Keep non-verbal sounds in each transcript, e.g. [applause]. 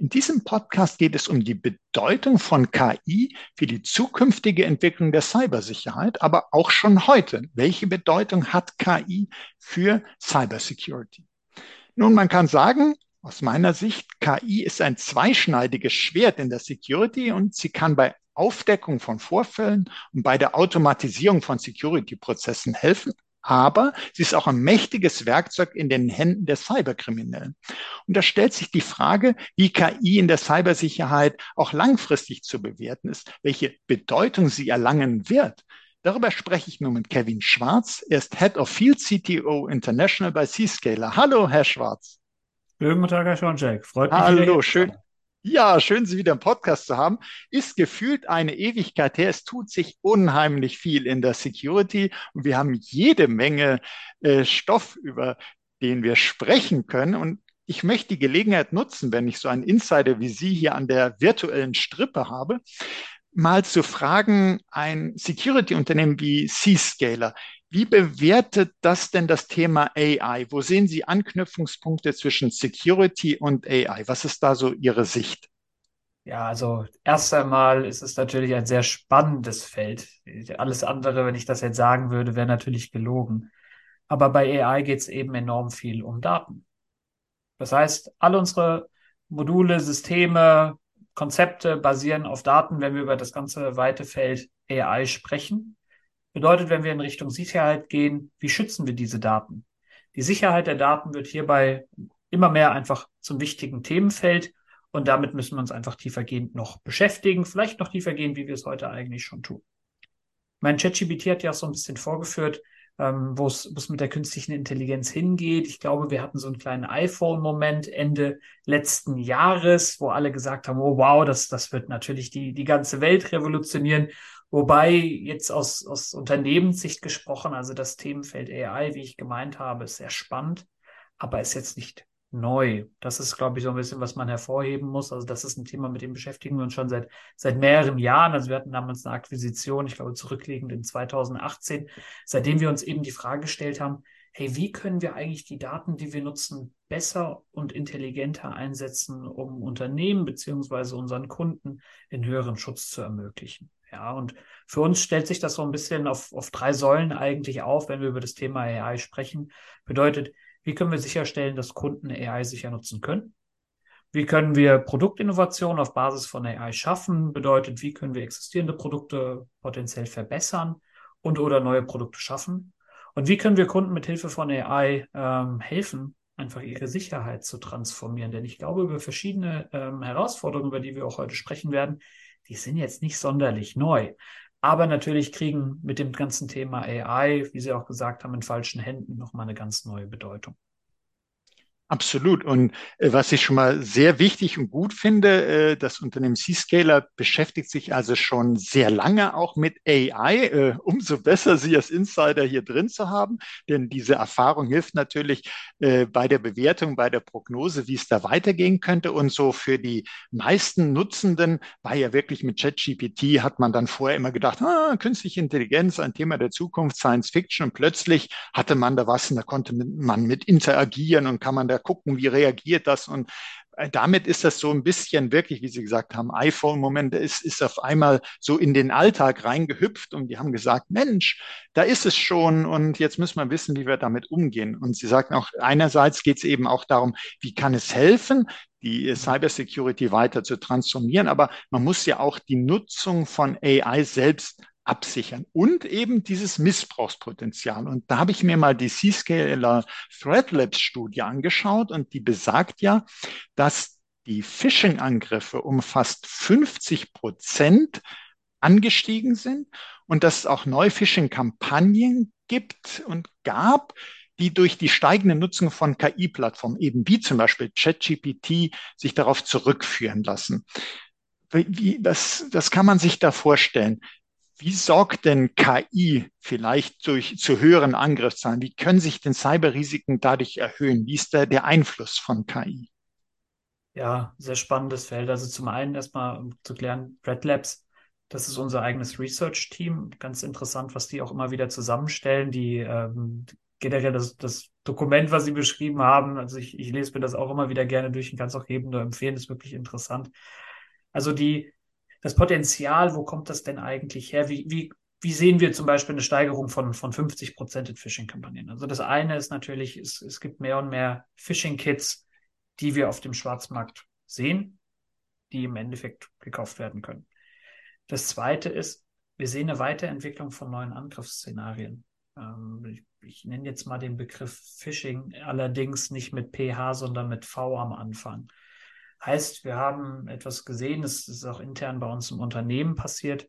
In diesem Podcast geht es um die Bedeutung von KI für die zukünftige Entwicklung der Cybersicherheit, aber auch schon heute. Welche Bedeutung hat KI für Cybersecurity? Nun, man kann sagen, aus meiner Sicht, KI ist ein zweischneidiges Schwert in der Security und sie kann bei Aufdeckung von Vorfällen und bei der Automatisierung von Security-Prozessen helfen, aber sie ist auch ein mächtiges Werkzeug in den Händen der Cyberkriminellen. Und da stellt sich die Frage, wie KI in der Cybersicherheit auch langfristig zu bewerten ist, welche Bedeutung sie erlangen wird. Darüber spreche ich nun mit Kevin Schwarz. Er ist Head of Field CTO International bei Zscaler. Hallo, Herr Schwarz. Guten Tag, Herr Schoncheck. Freut mich. Hallo, schön. Ja, schön, Sie wieder im Podcast zu haben. Ist gefühlt eine Ewigkeit her. Es tut sich unheimlich viel in der Security und wir haben jede Menge äh, Stoff, über den wir sprechen können. Und ich möchte die Gelegenheit nutzen, wenn ich so einen Insider wie Sie hier an der virtuellen Strippe habe, mal zu fragen, ein Security-Unternehmen wie Zscaler, wie bewertet das denn das Thema AI? Wo sehen Sie Anknüpfungspunkte zwischen Security und AI? Was ist da so Ihre Sicht? Ja, also erst einmal ist es natürlich ein sehr spannendes Feld. Alles andere, wenn ich das jetzt sagen würde, wäre natürlich gelogen. Aber bei AI geht es eben enorm viel um Daten. Das heißt, alle unsere Module, Systeme, Konzepte basieren auf Daten, wenn wir über das ganze weite Feld AI sprechen. Bedeutet, wenn wir in Richtung Sicherheit gehen, wie schützen wir diese Daten? Die Sicherheit der Daten wird hierbei immer mehr einfach zum wichtigen Themenfeld und damit müssen wir uns einfach tiefergehend noch beschäftigen, vielleicht noch tiefergehend, wie wir es heute eigentlich schon tun. Mein ChatGPT hat ja auch so ein bisschen vorgeführt, ähm, wo es mit der künstlichen Intelligenz hingeht. Ich glaube, wir hatten so einen kleinen iPhone-Moment Ende letzten Jahres, wo alle gesagt haben, oh wow, das, das wird natürlich die, die ganze Welt revolutionieren. Wobei jetzt aus, aus Unternehmenssicht gesprochen, also das Themenfeld AI, wie ich gemeint habe, ist sehr spannend, aber ist jetzt nicht neu. Das ist, glaube ich, so ein bisschen, was man hervorheben muss. Also das ist ein Thema, mit dem beschäftigen wir uns schon seit, seit mehreren Jahren. Also wir hatten damals eine Akquisition, ich glaube, zurückliegend in 2018, seitdem wir uns eben die Frage gestellt haben, hey, wie können wir eigentlich die Daten, die wir nutzen, besser und intelligenter einsetzen, um Unternehmen beziehungsweise unseren Kunden in höheren Schutz zu ermöglichen? Ja, und für uns stellt sich das so ein bisschen auf, auf drei Säulen eigentlich auf, wenn wir über das Thema AI sprechen. Bedeutet, wie können wir sicherstellen, dass Kunden AI sicher nutzen können? Wie können wir Produktinnovation auf Basis von AI schaffen? Bedeutet, wie können wir existierende Produkte potenziell verbessern und oder neue Produkte schaffen? Und wie können wir Kunden mit Hilfe von AI ähm, helfen, einfach ihre Sicherheit zu transformieren? Denn ich glaube, über verschiedene ähm, Herausforderungen, über die wir auch heute sprechen werden, die sind jetzt nicht sonderlich neu. Aber natürlich kriegen mit dem ganzen Thema AI, wie Sie auch gesagt haben, in falschen Händen nochmal eine ganz neue Bedeutung. Absolut. Und äh, was ich schon mal sehr wichtig und gut finde, äh, das Unternehmen C-Scaler beschäftigt sich also schon sehr lange auch mit AI. Äh, umso besser, Sie als Insider hier drin zu haben, denn diese Erfahrung hilft natürlich äh, bei der Bewertung, bei der Prognose, wie es da weitergehen könnte. Und so für die meisten Nutzenden war ja wirklich mit ChatGPT, hat man dann vorher immer gedacht, ah, künstliche Intelligenz, ein Thema der Zukunft, Science Fiction. Und plötzlich hatte man da was und da konnte man mit interagieren und kann man da gucken, wie reagiert das und äh, damit ist das so ein bisschen wirklich, wie Sie gesagt haben, iPhone-Moment, ist, ist auf einmal so in den Alltag reingehüpft und die haben gesagt, Mensch, da ist es schon und jetzt müssen wir wissen, wie wir damit umgehen. Und Sie sagten auch, einerseits geht es eben auch darum, wie kann es helfen, die Cybersecurity weiter zu transformieren, aber man muss ja auch die Nutzung von AI selbst absichern und eben dieses Missbrauchspotenzial. Und da habe ich mir mal die C-Scaler Threat Labs Studie angeschaut und die besagt ja, dass die Phishing-Angriffe um fast 50 Prozent angestiegen sind und dass es auch neue Phishing-Kampagnen gibt und gab, die durch die steigende Nutzung von KI-Plattformen, eben wie zum Beispiel ChatGPT, sich darauf zurückführen lassen. wie, das, das kann man sich da vorstellen. Wie sorgt denn KI vielleicht durch, zu höheren Angriffszahlen? Wie können sich denn Cyberrisiken dadurch erhöhen? Wie ist da der Einfluss von KI? Ja, sehr spannendes Feld. Also zum einen erstmal um zu klären, Red Labs, das ist unser eigenes Research-Team. Ganz interessant, was die auch immer wieder zusammenstellen. Die ähm, generell das, das Dokument, was sie beschrieben haben. Also ich, ich lese mir das auch immer wieder gerne durch und kann es auch jedem nur empfehlen. Ist wirklich interessant. Also die, das Potenzial, wo kommt das denn eigentlich her? Wie, wie, wie sehen wir zum Beispiel eine Steigerung von, von 50 Prozent in Phishing-Kampagnen? Also das eine ist natürlich, es, es gibt mehr und mehr Phishing-Kits, die wir auf dem Schwarzmarkt sehen, die im Endeffekt gekauft werden können. Das zweite ist, wir sehen eine Weiterentwicklung von neuen Angriffsszenarien. Ähm, ich, ich nenne jetzt mal den Begriff Phishing, allerdings nicht mit PH, sondern mit V am Anfang. Heißt, wir haben etwas gesehen, das ist auch intern bei uns im Unternehmen passiert,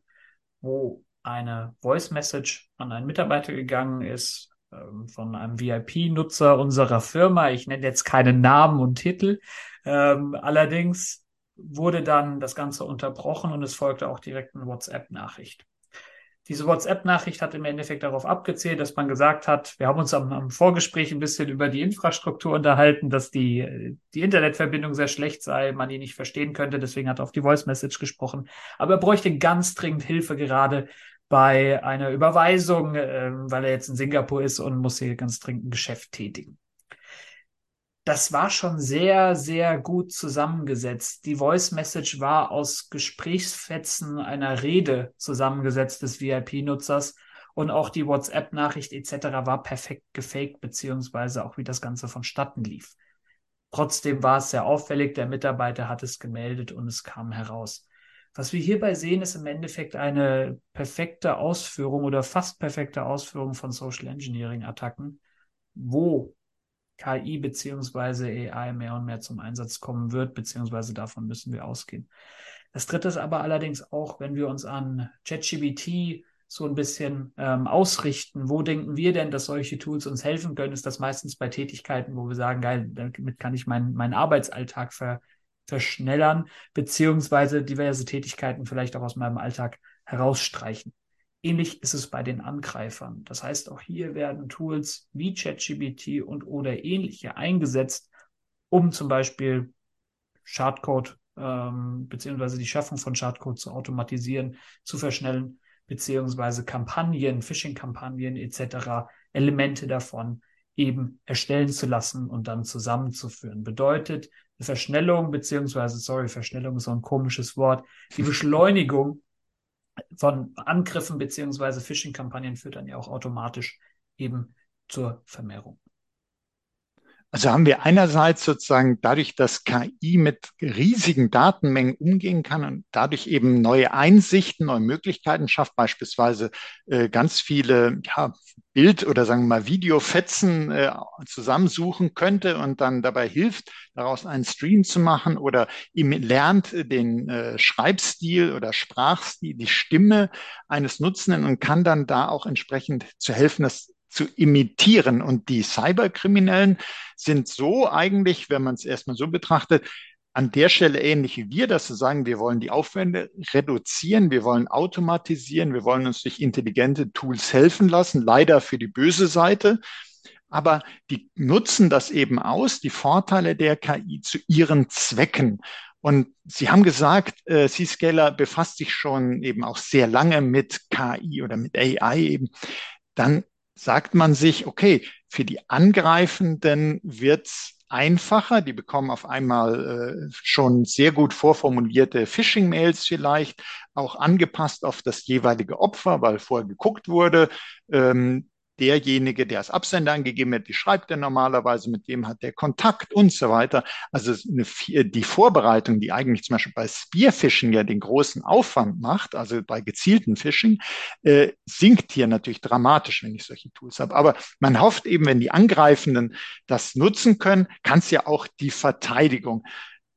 wo eine Voice Message an einen Mitarbeiter gegangen ist ähm, von einem VIP-Nutzer unserer Firma. Ich nenne jetzt keinen Namen und Titel. Ähm, allerdings wurde dann das Ganze unterbrochen und es folgte auch direkt eine WhatsApp-Nachricht. Diese WhatsApp-Nachricht hat im Endeffekt darauf abgezählt, dass man gesagt hat, wir haben uns am, am, Vorgespräch ein bisschen über die Infrastruktur unterhalten, dass die, die Internetverbindung sehr schlecht sei, man die nicht verstehen könnte, deswegen hat er auf die Voice Message gesprochen. Aber er bräuchte ganz dringend Hilfe gerade bei einer Überweisung, äh, weil er jetzt in Singapur ist und muss hier ganz dringend ein Geschäft tätigen das war schon sehr, sehr gut zusammengesetzt. Die Voice Message war aus Gesprächsfetzen einer Rede zusammengesetzt des VIP-Nutzers und auch die WhatsApp-Nachricht etc. war perfekt gefaked, beziehungsweise auch wie das Ganze vonstatten lief. Trotzdem war es sehr auffällig, der Mitarbeiter hat es gemeldet und es kam heraus. Was wir hierbei sehen, ist im Endeffekt eine perfekte Ausführung oder fast perfekte Ausführung von Social Engineering Attacken, wo KI beziehungsweise AI mehr und mehr zum Einsatz kommen wird, beziehungsweise davon müssen wir ausgehen. Das dritte ist aber allerdings auch, wenn wir uns an ChatGPT so ein bisschen ähm, ausrichten, wo denken wir denn, dass solche Tools uns helfen können, ist das meistens bei Tätigkeiten, wo wir sagen, geil, damit kann ich meinen, meinen Arbeitsalltag ver, verschnellern, beziehungsweise diverse Tätigkeiten vielleicht auch aus meinem Alltag herausstreichen. Ähnlich ist es bei den Angreifern. Das heißt, auch hier werden Tools wie ChatGPT und oder ähnliche eingesetzt, um zum Beispiel Schadcode ähm, beziehungsweise die Schaffung von Schadcode zu automatisieren, zu verschnellen, beziehungsweise Kampagnen, Phishing-Kampagnen etc., Elemente davon eben erstellen zu lassen und dann zusammenzuführen. Bedeutet, eine Verschnellung, beziehungsweise, sorry, Verschnellung ist so ein komisches Wort, die [laughs] Beschleunigung von Angriffen beziehungsweise Phishing-Kampagnen führt dann ja auch automatisch eben zur Vermehrung. Also haben wir einerseits sozusagen dadurch, dass KI mit riesigen Datenmengen umgehen kann und dadurch eben neue Einsichten, neue Möglichkeiten schafft, beispielsweise äh, ganz viele ja, Bild- oder sagen wir mal Videofetzen äh, zusammensuchen könnte und dann dabei hilft, daraus einen Stream zu machen oder ihm lernt den äh, Schreibstil oder Sprachstil, die Stimme eines Nutzenden und kann dann da auch entsprechend zu helfen, das zu imitieren. Und die Cyberkriminellen sind so eigentlich, wenn man es erstmal so betrachtet, an der Stelle ähnlich wie wir, dass sie sagen, wir wollen die Aufwände reduzieren, wir wollen automatisieren, wir wollen uns durch intelligente Tools helfen lassen, leider für die böse Seite. Aber die nutzen das eben aus, die Vorteile der KI zu ihren Zwecken. Und Sie haben gesagt, äh, C-Scaler befasst sich schon eben auch sehr lange mit KI oder mit AI eben. Dann sagt man sich, okay, für die Angreifenden wird's einfacher. Die bekommen auf einmal äh, schon sehr gut vorformulierte Phishing-Mails vielleicht, auch angepasst auf das jeweilige Opfer, weil vorher geguckt wurde. Ähm, derjenige, der als Absender angegeben wird, die schreibt er normalerweise, mit dem hat der Kontakt und so weiter. Also eine, die Vorbereitung, die eigentlich zum Beispiel bei Spearfishing ja den großen Aufwand macht, also bei gezielten Phishing, äh, sinkt hier natürlich dramatisch, wenn ich solche Tools habe. Aber man hofft eben, wenn die Angreifenden das nutzen können, kann es ja auch die Verteidigung.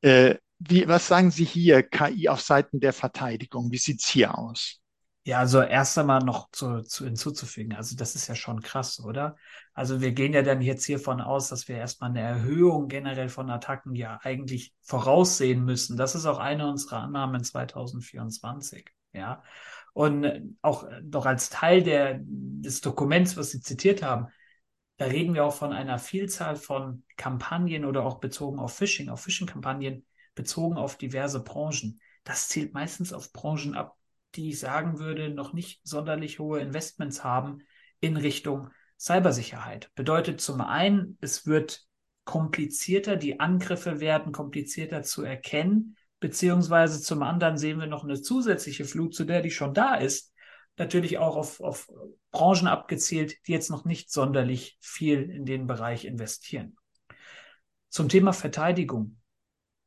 Äh, wie, was sagen Sie hier, KI auf Seiten der Verteidigung? Wie sieht's hier aus? Ja, also erst einmal noch zu, zu hinzuzufügen. Also das ist ja schon krass, oder? Also wir gehen ja dann jetzt hiervon aus, dass wir erstmal eine Erhöhung generell von Attacken ja eigentlich voraussehen müssen. Das ist auch eine unserer Annahmen 2024. Ja. Und auch doch als Teil der, des Dokuments, was Sie zitiert haben, da reden wir auch von einer Vielzahl von Kampagnen oder auch bezogen auf Phishing, auf Phishing-Kampagnen bezogen auf diverse Branchen. Das zielt meistens auf Branchen ab, die ich sagen würde, noch nicht sonderlich hohe Investments haben in Richtung Cybersicherheit. Bedeutet zum einen, es wird komplizierter, die Angriffe werden komplizierter zu erkennen, beziehungsweise zum anderen sehen wir noch eine zusätzliche Flut, zu der die schon da ist, natürlich auch auf, auf Branchen abgezielt, die jetzt noch nicht sonderlich viel in den Bereich investieren. Zum Thema Verteidigung.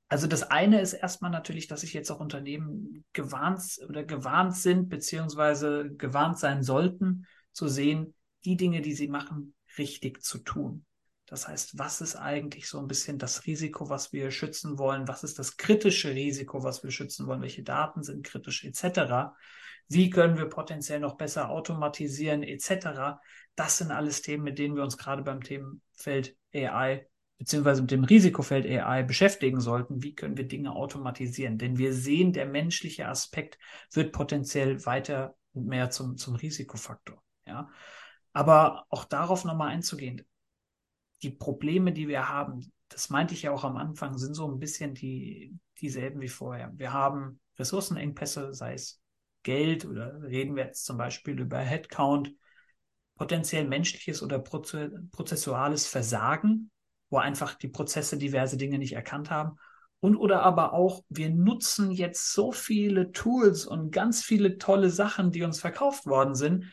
Also das eine ist erstmal natürlich, dass sich jetzt auch Unternehmen gewarnt oder gewarnt sind, beziehungsweise gewarnt sein sollten, zu sehen, die Dinge, die sie machen, richtig zu tun. Das heißt, was ist eigentlich so ein bisschen das Risiko, was wir schützen wollen? Was ist das kritische Risiko, was wir schützen wollen? Welche Daten sind kritisch etc.? Wie können wir potenziell noch besser automatisieren etc.? Das sind alles Themen, mit denen wir uns gerade beim Themenfeld AI beziehungsweise mit dem Risikofeld AI beschäftigen sollten, wie können wir Dinge automatisieren. Denn wir sehen, der menschliche Aspekt wird potenziell weiter und mehr zum, zum Risikofaktor. Ja. Aber auch darauf nochmal einzugehen, die Probleme, die wir haben, das meinte ich ja auch am Anfang, sind so ein bisschen die, dieselben wie vorher. Wir haben Ressourcenengpässe, sei es Geld oder reden wir jetzt zum Beispiel über Headcount, potenziell menschliches oder prozessuales Versagen einfach die Prozesse diverse Dinge nicht erkannt haben. Und oder aber auch, wir nutzen jetzt so viele Tools und ganz viele tolle Sachen, die uns verkauft worden sind.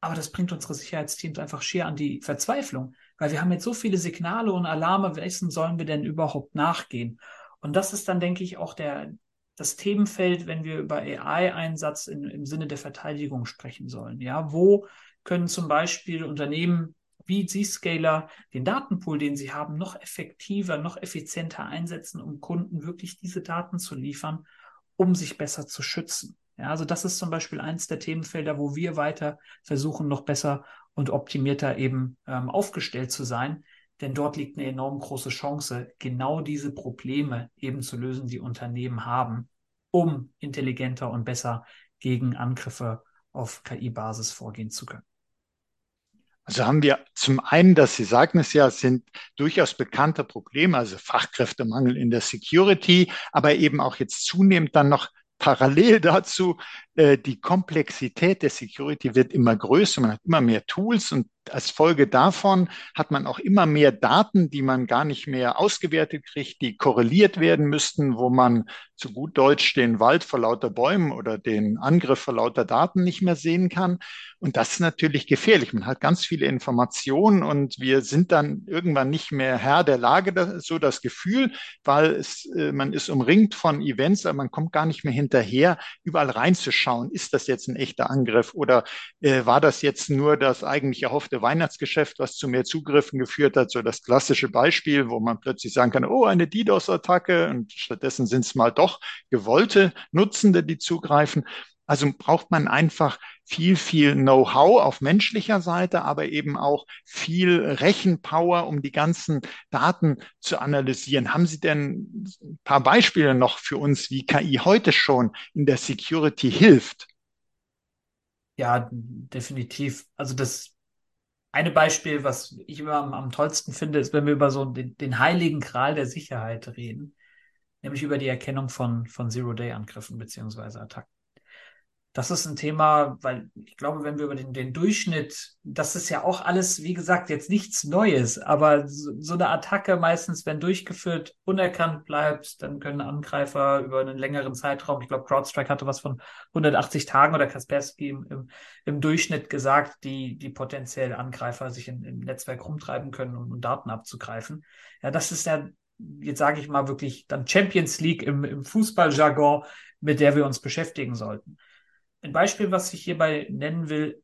Aber das bringt unsere Sicherheitsteams einfach schier an die Verzweiflung, weil wir haben jetzt so viele Signale und Alarme, welchen sollen wir denn überhaupt nachgehen? Und das ist dann, denke ich, auch der, das Themenfeld, wenn wir über AI-Einsatz im Sinne der Verteidigung sprechen sollen. Ja, wo können zum Beispiel Unternehmen wie Zscaler den Datenpool, den sie haben, noch effektiver, noch effizienter einsetzen, um Kunden wirklich diese Daten zu liefern, um sich besser zu schützen. Ja, also das ist zum Beispiel eins der Themenfelder, wo wir weiter versuchen, noch besser und optimierter eben ähm, aufgestellt zu sein. Denn dort liegt eine enorm große Chance, genau diese Probleme eben zu lösen, die Unternehmen haben, um intelligenter und besser gegen Angriffe auf KI-Basis vorgehen zu können. Also haben wir zum einen, dass Sie sagten es ja, sind durchaus bekannte Probleme, also Fachkräftemangel in der Security, aber eben auch jetzt zunehmend dann noch parallel [laughs] dazu, die Komplexität der Security wird immer größer, man hat immer mehr Tools und als Folge davon hat man auch immer mehr Daten, die man gar nicht mehr ausgewertet kriegt, die korreliert werden müssten, wo man zu gut Deutsch den Wald vor lauter Bäumen oder den Angriff vor lauter Daten nicht mehr sehen kann. Und das ist natürlich gefährlich. Man hat ganz viele Informationen und wir sind dann irgendwann nicht mehr Herr der Lage, so das Gefühl, weil es, äh, man ist umringt von Events, aber man kommt gar nicht mehr hinterher, überall reinzuschauen. Ist das jetzt ein echter Angriff oder äh, war das jetzt nur das eigentlich erhoffte Weihnachtsgeschäft, was zu mehr Zugriffen geführt hat, so das klassische Beispiel, wo man plötzlich sagen kann, oh, eine DDoS-Attacke und stattdessen sind es mal doch gewollte Nutzende, die zugreifen. Also braucht man einfach viel, viel Know-how auf menschlicher Seite, aber eben auch viel Rechenpower, um die ganzen Daten zu analysieren. Haben Sie denn ein paar Beispiele noch für uns, wie KI heute schon in der Security hilft? Ja, definitiv. Also das eine Beispiel, was ich immer am, am, tollsten finde, ist, wenn wir über so den, den heiligen Gral der Sicherheit reden, nämlich über die Erkennung von, von Zero-Day-Angriffen beziehungsweise Attacken das ist ein Thema, weil ich glaube, wenn wir über den, den Durchschnitt, das ist ja auch alles, wie gesagt, jetzt nichts Neues, aber so, so, eine Attacke meistens, wenn durchgeführt, unerkannt bleibt, dann können Angreifer über einen längeren Zeitraum, ich glaube, CrowdStrike hatte was von 180 Tagen oder Kaspersky im, im, im Durchschnitt gesagt, die, die potenziell Angreifer sich in, im Netzwerk rumtreiben können, um, um Daten abzugreifen. Ja, das ist ja jetzt sage ich mal wirklich dann Champions League im, im Fußballjargon, mit der wir uns beschäftigen sollten. Ein Beispiel, was ich hierbei nennen will,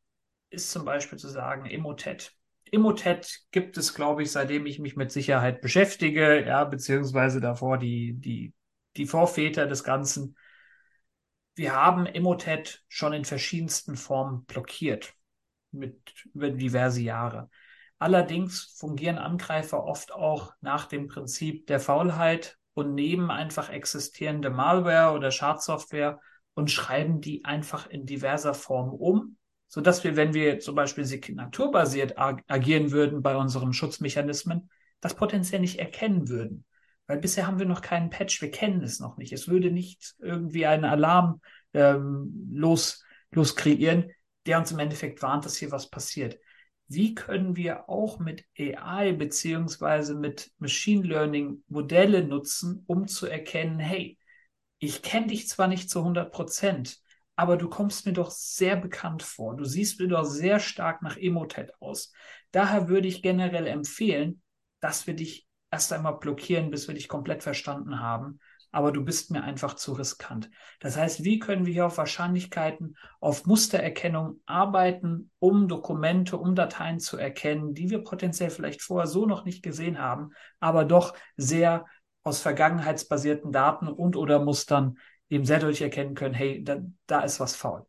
ist zum Beispiel zu sagen Emotet. Emotet gibt es, glaube ich, seitdem ich mich mit Sicherheit beschäftige, ja, beziehungsweise davor die, die, die Vorväter des Ganzen. wir haben Emotet schon in verschiedensten Formen blockiert, mit über diverse Jahre. Allerdings fungieren Angreifer oft auch nach dem Prinzip der Faulheit und nehmen einfach existierende Malware oder Schadsoftware und schreiben die einfach in diverser Form um, so dass wir, wenn wir zum Beispiel signaturbasiert ag agieren würden bei unseren Schutzmechanismen, das potenziell nicht erkennen würden. Weil bisher haben wir noch keinen Patch, wir kennen es noch nicht. Es würde nicht irgendwie einen Alarm ähm, los, los kreieren, der uns im Endeffekt warnt, dass hier was passiert wie können wir auch mit AI beziehungsweise mit Machine Learning Modelle nutzen, um zu erkennen, hey, ich kenne dich zwar nicht zu 100 Prozent, aber du kommst mir doch sehr bekannt vor. Du siehst mir doch sehr stark nach Emotet aus. Daher würde ich generell empfehlen, dass wir dich erst einmal blockieren, bis wir dich komplett verstanden haben aber du bist mir einfach zu riskant. Das heißt, wie können wir hier auf Wahrscheinlichkeiten, auf Mustererkennung arbeiten, um Dokumente, um Dateien zu erkennen, die wir potenziell vielleicht vorher so noch nicht gesehen haben, aber doch sehr aus vergangenheitsbasierten Daten und oder Mustern eben sehr deutlich erkennen können, hey, da, da ist was faul.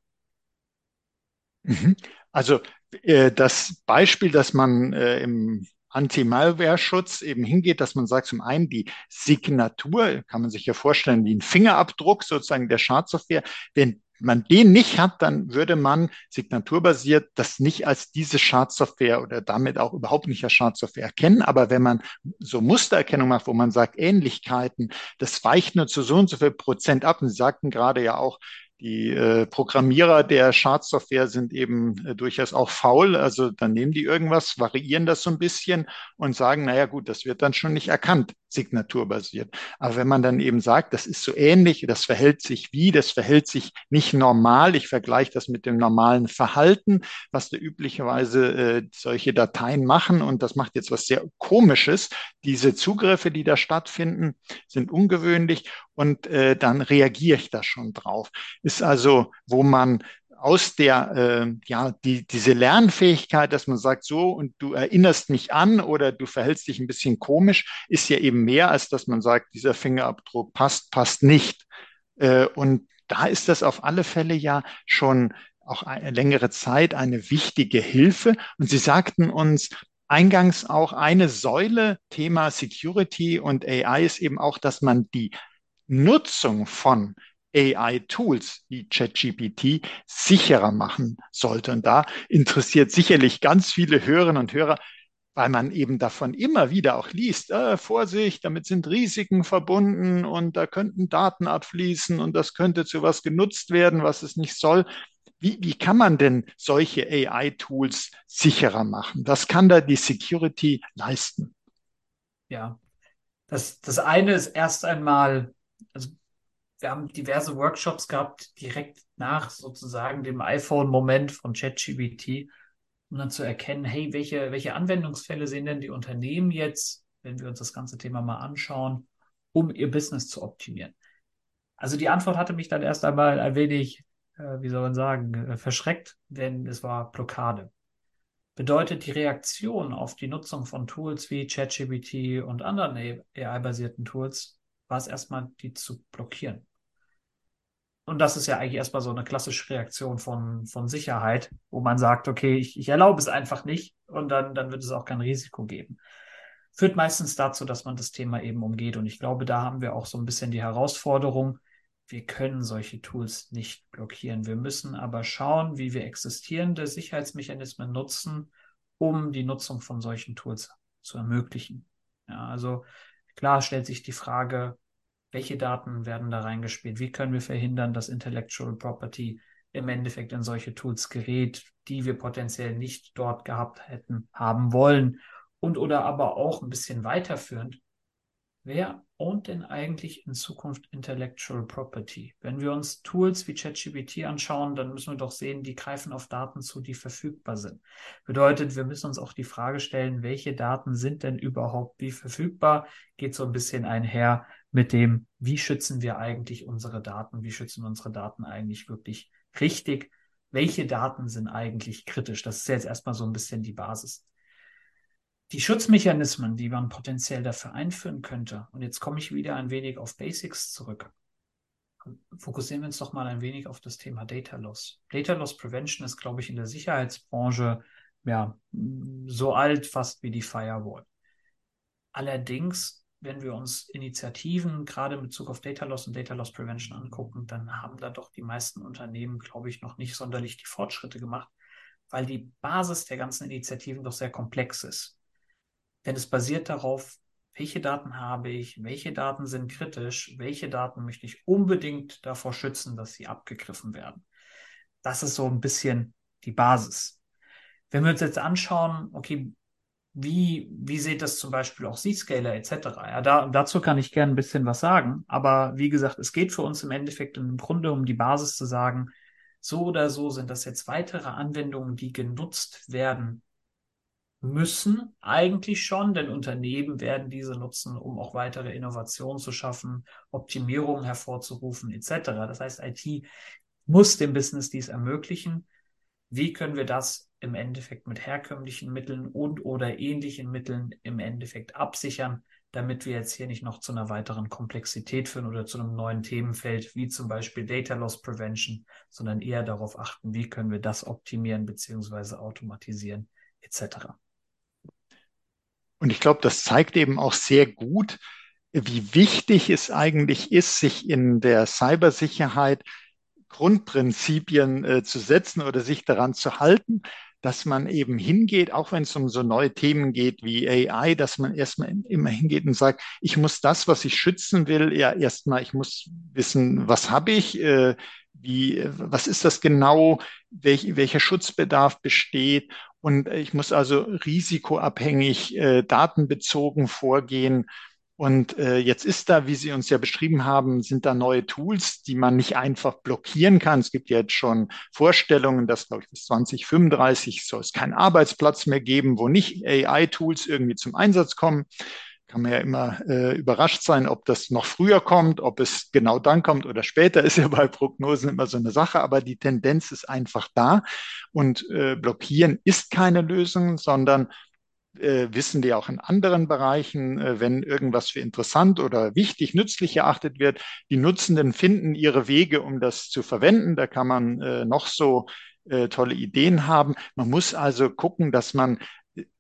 Mhm. Also äh, das Beispiel, das man äh, im Anti-Malware-Schutz eben hingeht, dass man sagt, zum einen die Signatur, kann man sich ja vorstellen, wie ein Fingerabdruck sozusagen der Schadsoftware, wenn man den nicht hat, dann würde man signaturbasiert das nicht als diese Schadsoftware oder damit auch überhaupt nicht als Schadsoftware erkennen. Aber wenn man so Mustererkennung macht, wo man sagt, Ähnlichkeiten, das weicht nur zu so und so viel Prozent ab. Und Sie sagten gerade ja auch, die äh, Programmierer der Schadsoftware sind eben äh, durchaus auch faul. Also dann nehmen die irgendwas, variieren das so ein bisschen und sagen, naja gut, das wird dann schon nicht erkannt, signaturbasiert. Aber wenn man dann eben sagt, das ist so ähnlich, das verhält sich wie, das verhält sich nicht normal, ich vergleiche das mit dem normalen Verhalten, was da üblicherweise äh, solche Dateien machen und das macht jetzt was sehr Komisches. Diese Zugriffe, die da stattfinden, sind ungewöhnlich und äh, dann reagiere ich da schon drauf. Ist also, wo man aus der, äh, ja, die, diese Lernfähigkeit, dass man sagt, so und du erinnerst mich an oder du verhältst dich ein bisschen komisch, ist ja eben mehr, als dass man sagt, dieser Fingerabdruck passt, passt nicht. Äh, und da ist das auf alle Fälle ja schon auch eine längere Zeit eine wichtige Hilfe. Und Sie sagten uns, eingangs auch eine Säule Thema Security und AI ist eben auch, dass man die Nutzung von AI-Tools wie ChatGPT sicherer machen sollte. Und da interessiert sicherlich ganz viele Hörerinnen und Hörer, weil man eben davon immer wieder auch liest, äh, Vorsicht, damit sind Risiken verbunden und da könnten Daten abfließen und das könnte zu was genutzt werden, was es nicht soll. Wie, wie kann man denn solche AI-Tools sicherer machen? Was kann da die Security leisten? Ja, das, das eine ist erst einmal wir haben diverse Workshops gehabt, direkt nach sozusagen dem iPhone-Moment von ChatGPT, um dann zu erkennen, hey, welche, welche Anwendungsfälle sehen denn die Unternehmen jetzt, wenn wir uns das ganze Thema mal anschauen, um ihr Business zu optimieren? Also die Antwort hatte mich dann erst einmal ein wenig, äh, wie soll man sagen, äh, verschreckt, denn es war Blockade. Bedeutet die Reaktion auf die Nutzung von Tools wie ChatGPT und anderen AI-basierten Tools war es erstmal, die zu blockieren. Und das ist ja eigentlich erstmal so eine klassische Reaktion von, von Sicherheit, wo man sagt, okay, ich, ich erlaube es einfach nicht und dann, dann wird es auch kein Risiko geben. Führt meistens dazu, dass man das Thema eben umgeht. Und ich glaube, da haben wir auch so ein bisschen die Herausforderung, wir können solche Tools nicht blockieren. Wir müssen aber schauen, wie wir existierende Sicherheitsmechanismen nutzen, um die Nutzung von solchen Tools zu ermöglichen. Ja, also klar stellt sich die Frage, welche Daten werden da reingespielt? Wie können wir verhindern, dass Intellectual Property im Endeffekt in solche Tools gerät, die wir potenziell nicht dort gehabt hätten, haben wollen? Und oder aber auch ein bisschen weiterführend, wer ownt denn eigentlich in Zukunft Intellectual Property? Wenn wir uns Tools wie ChatGPT anschauen, dann müssen wir doch sehen, die greifen auf Daten zu, die verfügbar sind. Bedeutet, wir müssen uns auch die Frage stellen, welche Daten sind denn überhaupt wie verfügbar? Geht so ein bisschen einher mit dem, wie schützen wir eigentlich unsere Daten, wie schützen wir unsere Daten eigentlich wirklich richtig, welche Daten sind eigentlich kritisch. Das ist jetzt erstmal so ein bisschen die Basis. Die Schutzmechanismen, die man potenziell dafür einführen könnte, und jetzt komme ich wieder ein wenig auf Basics zurück. fokussieren wir uns doch mal ein wenig auf das Thema Data Loss. Data Loss Prevention ist, glaube ich, in der Sicherheitsbranche ja so alt fast wie die Firewall. Allerdings, wenn wir uns Initiativen gerade in Bezug auf Data Loss und Data Loss Prevention angucken, dann haben da doch die meisten Unternehmen, glaube ich, noch nicht sonderlich die Fortschritte gemacht, weil die Basis der ganzen Initiativen doch sehr komplex ist. Denn es basiert darauf, welche Daten habe ich, welche Daten sind kritisch, welche Daten möchte ich unbedingt davor schützen, dass sie abgegriffen werden. Das ist so ein bisschen die Basis. Wenn wir uns jetzt anschauen, okay, wie, wie sieht das zum Beispiel auch Z-Scaler etc.? Ja, da, dazu kann ich gerne ein bisschen was sagen. Aber wie gesagt, es geht für uns im Endeffekt im Grunde um die Basis zu sagen, so oder so sind das jetzt weitere Anwendungen, die genutzt werden müssen eigentlich schon, denn Unternehmen werden diese nutzen, um auch weitere Innovationen zu schaffen, Optimierungen hervorzurufen etc. Das heißt, IT muss dem Business dies ermöglichen. Wie können wir das im Endeffekt mit herkömmlichen Mitteln und oder ähnlichen Mitteln im Endeffekt absichern, damit wir jetzt hier nicht noch zu einer weiteren Komplexität führen oder zu einem neuen Themenfeld, wie zum Beispiel Data Loss Prevention, sondern eher darauf achten, wie können wir das optimieren bzw. automatisieren etc. Und ich glaube, das zeigt eben auch sehr gut, wie wichtig es eigentlich ist, sich in der Cybersicherheit Grundprinzipien äh, zu setzen oder sich daran zu halten, dass man eben hingeht, auch wenn es um so neue Themen geht wie AI, dass man erstmal immer hingeht und sagt, ich muss das, was ich schützen will, ja erstmal, ich muss wissen, was habe ich, äh, wie, was ist das genau, welch, welcher Schutzbedarf besteht und ich muss also risikoabhängig, äh, datenbezogen vorgehen. Und äh, jetzt ist da, wie Sie uns ja beschrieben haben, sind da neue Tools, die man nicht einfach blockieren kann. Es gibt ja jetzt schon Vorstellungen, dass, glaube ich, bis 2035 soll es keinen Arbeitsplatz mehr geben, wo nicht AI-Tools irgendwie zum Einsatz kommen kann man ja immer äh, überrascht sein, ob das noch früher kommt, ob es genau dann kommt oder später, [laughs] ist ja bei Prognosen immer so eine Sache, aber die Tendenz ist einfach da und äh, blockieren ist keine Lösung, sondern äh, wissen die auch in anderen Bereichen, äh, wenn irgendwas für interessant oder wichtig, nützlich erachtet wird, die Nutzenden finden ihre Wege, um das zu verwenden. Da kann man äh, noch so äh, tolle Ideen haben. Man muss also gucken, dass man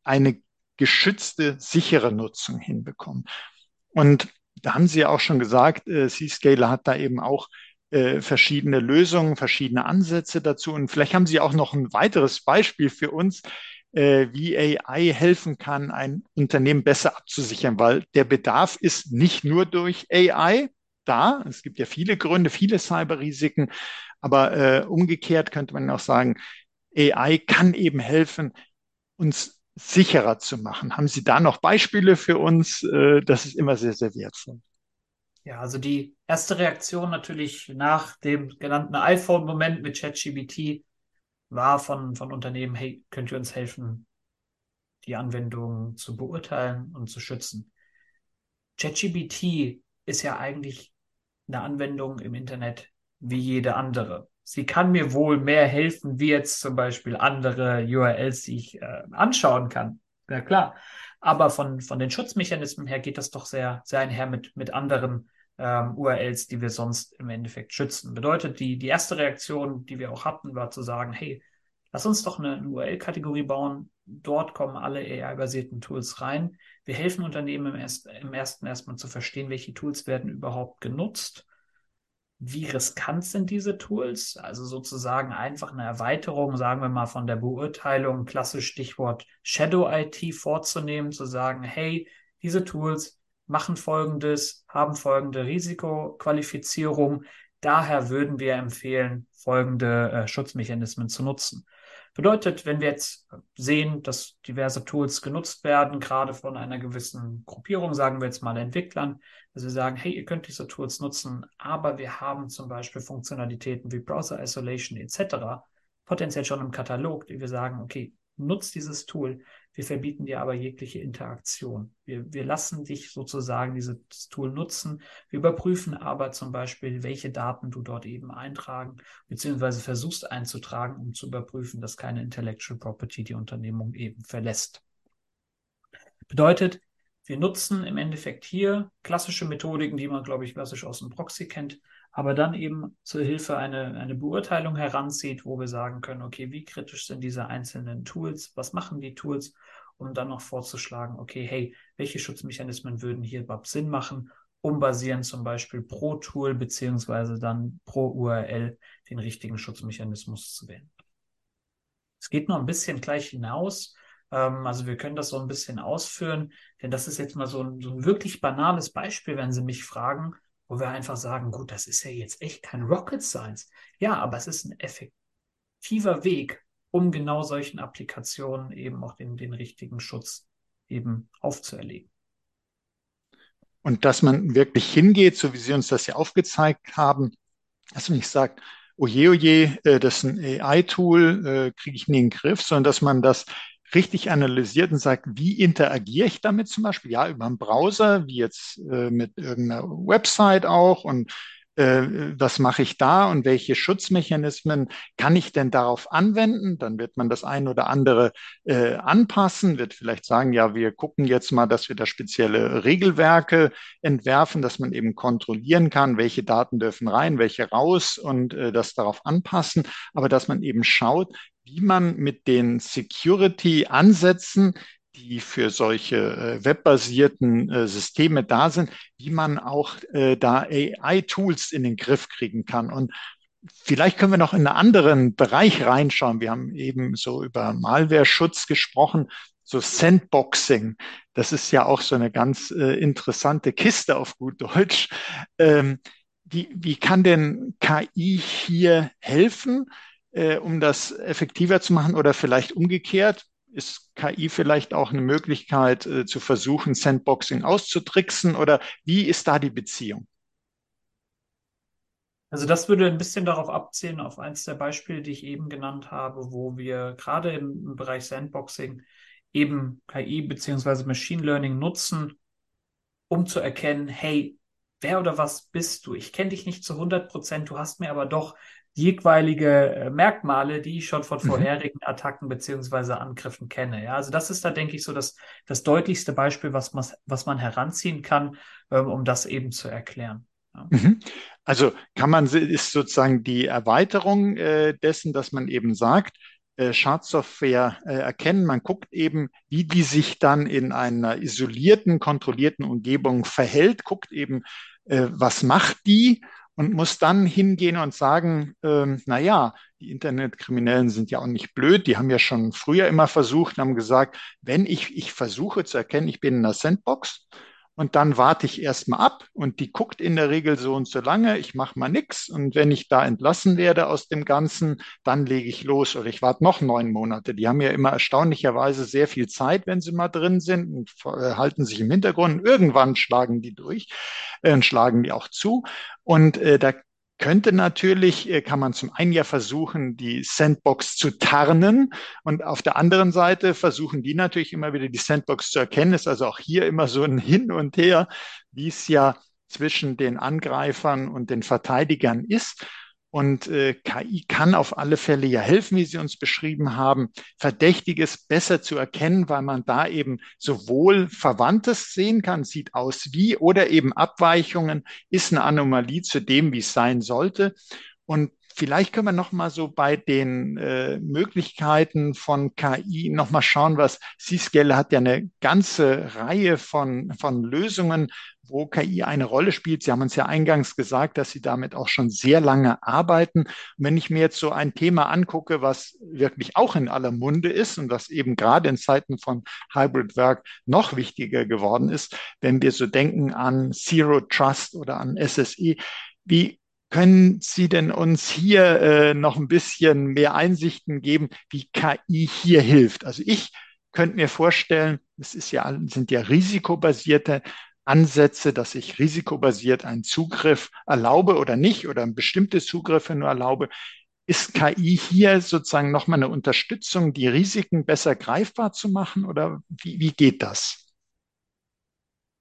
eine geschützte, sichere Nutzung hinbekommen. Und da haben Sie ja auch schon gesagt, äh, C-Scaler hat da eben auch äh, verschiedene Lösungen, verschiedene Ansätze dazu. Und vielleicht haben Sie auch noch ein weiteres Beispiel für uns, äh, wie AI helfen kann, ein Unternehmen besser abzusichern, weil der Bedarf ist nicht nur durch AI da. Es gibt ja viele Gründe, viele Cyberrisiken, aber äh, umgekehrt könnte man auch sagen, AI kann eben helfen, uns sicherer zu machen. Haben Sie da noch Beispiele für uns? Äh, das ist immer sehr, sehr wertvoll. Ja, also die erste Reaktion natürlich nach dem genannten iPhone-Moment mit ChatGBT war von, von Unternehmen, hey, könnt ihr uns helfen, die Anwendung zu beurteilen und zu schützen? ChatGBT ist ja eigentlich eine Anwendung im Internet wie jede andere sie kann mir wohl mehr helfen, wie jetzt zum Beispiel andere URLs, die ich äh, anschauen kann. Ja klar. Aber von, von den Schutzmechanismen her geht das doch sehr, sehr einher mit, mit anderen ähm, URLs, die wir sonst im Endeffekt schützen. Bedeutet, die, die erste Reaktion, die wir auch hatten, war zu sagen, hey, lass uns doch eine, eine URL-Kategorie bauen. Dort kommen alle AI-basierten Tools rein. Wir helfen Unternehmen im, erst, im ersten erstmal zu verstehen, welche Tools werden überhaupt genutzt wie riskant sind diese Tools? Also sozusagen einfach eine Erweiterung, sagen wir mal, von der Beurteilung, klassisch Stichwort Shadow IT vorzunehmen, zu sagen, hey, diese Tools machen Folgendes, haben folgende Risikoqualifizierung. Daher würden wir empfehlen, folgende äh, Schutzmechanismen zu nutzen. Bedeutet, wenn wir jetzt sehen, dass diverse Tools genutzt werden, gerade von einer gewissen Gruppierung, sagen wir jetzt mal Entwicklern, dass wir sagen, hey, ihr könnt diese Tools nutzen, aber wir haben zum Beispiel Funktionalitäten wie Browser Isolation etc. potenziell schon im Katalog, die wir sagen, okay, nutzt dieses Tool, wir verbieten dir aber jegliche Interaktion. Wir, wir lassen dich sozusagen dieses Tool nutzen. Wir überprüfen aber zum Beispiel, welche Daten du dort eben eintragen, beziehungsweise versuchst einzutragen, um zu überprüfen, dass keine Intellectual Property die Unternehmung eben verlässt. Bedeutet, wir nutzen im Endeffekt hier klassische Methodiken, die man, glaube ich, klassisch aus dem Proxy kennt, aber dann eben zur Hilfe eine, eine Beurteilung heranzieht, wo wir sagen können, okay, wie kritisch sind diese einzelnen Tools, was machen die Tools, um dann noch vorzuschlagen, okay, hey, welche Schutzmechanismen würden hier überhaupt Sinn machen, um basierend zum Beispiel pro Tool beziehungsweise dann pro URL den richtigen Schutzmechanismus zu wählen. Es geht noch ein bisschen gleich hinaus. Ähm, also wir können das so ein bisschen ausführen, denn das ist jetzt mal so ein, so ein wirklich banales Beispiel, wenn Sie mich fragen, wo wir einfach sagen, gut, das ist ja jetzt echt kein Rocket Science. Ja, aber es ist ein effektiver Weg, um genau solchen Applikationen eben auch den, den richtigen Schutz eben aufzuerlegen. Und dass man wirklich hingeht, so wie Sie uns das ja aufgezeigt haben, dass man nicht sagt, oje, oje, äh, das ist ein AI-Tool, äh, kriege ich nie in den Griff, sondern dass man das richtig analysiert und sagt, wie interagiere ich damit zum Beispiel? Ja, über einen Browser, wie jetzt äh, mit irgendeiner Website auch und äh, was mache ich da und welche Schutzmechanismen kann ich denn darauf anwenden? Dann wird man das ein oder andere äh, anpassen, wird vielleicht sagen, ja, wir gucken jetzt mal, dass wir da spezielle Regelwerke entwerfen, dass man eben kontrollieren kann, welche Daten dürfen rein, welche raus und äh, das darauf anpassen, aber dass man eben schaut, wie man mit den Security-Ansätzen die für solche äh, webbasierten äh, Systeme da sind, wie man auch äh, da AI-Tools in den Griff kriegen kann. Und vielleicht können wir noch in einen anderen Bereich reinschauen. Wir haben eben so über Malware-Schutz gesprochen, so Sandboxing. Das ist ja auch so eine ganz äh, interessante Kiste auf gut Deutsch. Ähm, wie, wie kann denn KI hier helfen, äh, um das effektiver zu machen oder vielleicht umgekehrt? ist KI vielleicht auch eine Möglichkeit äh, zu versuchen, Sandboxing auszutricksen oder wie ist da die Beziehung? Also das würde ein bisschen darauf abzielen, auf eins der Beispiele, die ich eben genannt habe, wo wir gerade im, Bereich Sandboxing eben KI beziehungsweise Machine Learning nutzen, um zu erkennen, hey, wer oder was bist du? Ich kenne dich nicht zu 100 Prozent, du hast mir aber doch jeweilige äh, Merkmale, die ich schon von mhm. vorherigen Attacken beziehungsweise Angriffen kenne. Ja, also das ist da, denke ich, so das, das deutlichste Beispiel, was man, was man heranziehen kann, ähm, um das eben zu erklären. Ja. Mhm. Also kann man, ist sozusagen die Erweiterung äh, dessen, dass man eben sagt, äh, Schadsoftware äh, erkennen. Man guckt eben, wie die sich dann in einer isolierten, kontrollierten Umgebung verhält, guckt eben, äh, was macht die und muss dann hingehen und sagen, ähm, na ja, die Internetkriminellen sind ja auch nicht blöd, die haben ja schon früher immer versucht, haben gesagt, wenn ich, ich versuche zu erkennen, ich bin in einer Sandbox, und dann warte ich erstmal ab und die guckt in der Regel so und so lange, ich mache mal nichts und wenn ich da entlassen werde aus dem Ganzen, dann lege ich los oder ich warte noch neun Monate. Die haben ja immer erstaunlicherweise sehr viel Zeit, wenn sie mal drin sind und äh, halten sich im Hintergrund. Irgendwann schlagen die durch äh, und schlagen die auch zu. Und äh, da könnte natürlich, äh, kann man zum einen ja versuchen, die Sandbox zu tarnen und auf der anderen Seite versuchen die natürlich immer wieder die Sandbox zu erkennen. Ist also auch hier immer so ein Hin und Her, wie es ja zwischen den Angreifern und den Verteidigern ist. Und äh, KI kann auf alle Fälle ja helfen, wie Sie uns beschrieben haben, Verdächtiges besser zu erkennen, weil man da eben sowohl Verwandtes sehen kann, sieht aus wie, oder eben Abweichungen, ist eine Anomalie zu dem, wie es sein sollte. Und Vielleicht können wir noch mal so bei den äh, Möglichkeiten von KI noch mal schauen, was C-Scale hat ja eine ganze Reihe von, von Lösungen, wo KI eine Rolle spielt. Sie haben uns ja eingangs gesagt, dass Sie damit auch schon sehr lange arbeiten. Und wenn ich mir jetzt so ein Thema angucke, was wirklich auch in aller Munde ist und was eben gerade in Zeiten von Hybrid Work noch wichtiger geworden ist, wenn wir so denken an Zero Trust oder an SSE, wie können Sie denn uns hier äh, noch ein bisschen mehr Einsichten geben, wie KI hier hilft? Also ich könnte mir vorstellen, es ist ja, sind ja risikobasierte Ansätze, dass ich risikobasiert einen Zugriff erlaube oder nicht oder bestimmte Zugriffe nur erlaube. Ist KI hier sozusagen nochmal eine Unterstützung, die Risiken besser greifbar zu machen oder wie, wie geht das?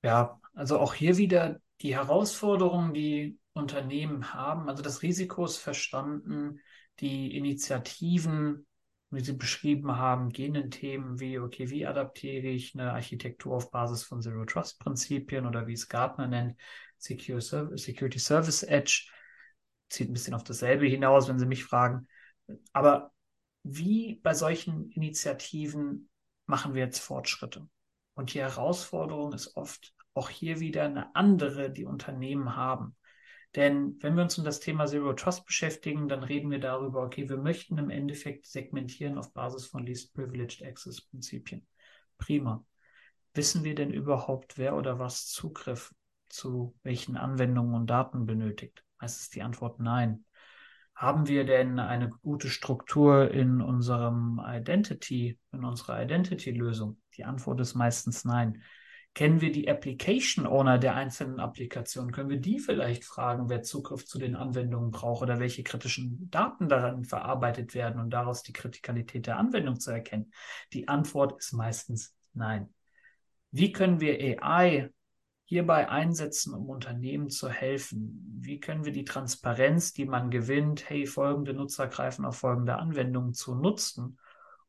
Ja, also auch hier wieder die Herausforderung, die Unternehmen haben. Also das Risiko ist verstanden, die Initiativen, wie Sie beschrieben haben, gehen in Themen wie, okay, wie adaptiere ich eine Architektur auf Basis von Zero Trust Prinzipien oder wie es Gartner nennt, Secure Service, Security Service Edge. zieht ein bisschen auf dasselbe hinaus, wenn Sie mich fragen. Aber wie bei solchen Initiativen machen wir jetzt Fortschritte? Und die Herausforderung ist oft auch hier wieder eine andere, die Unternehmen haben. Denn wenn wir uns um das Thema Zero Trust beschäftigen, dann reden wir darüber, okay, wir möchten im Endeffekt segmentieren auf Basis von Least Privileged Access Prinzipien. Prima. Wissen wir denn überhaupt, wer oder was Zugriff zu welchen Anwendungen und Daten benötigt? Meistens die Antwort nein. Haben wir denn eine gute Struktur in unserem Identity, in unserer Identity-Lösung? Die Antwort ist meistens nein. Kennen wir die Application Owner der einzelnen Applikationen? Können wir die vielleicht fragen, wer Zugriff zu den Anwendungen braucht oder welche kritischen Daten daran verarbeitet werden und daraus die Kritikalität der Anwendung zu erkennen? Die Antwort ist meistens nein. Wie können wir AI hierbei einsetzen, um Unternehmen zu helfen? Wie können wir die Transparenz, die man gewinnt, hey, folgende Nutzer greifen auf folgende Anwendungen zu nutzen,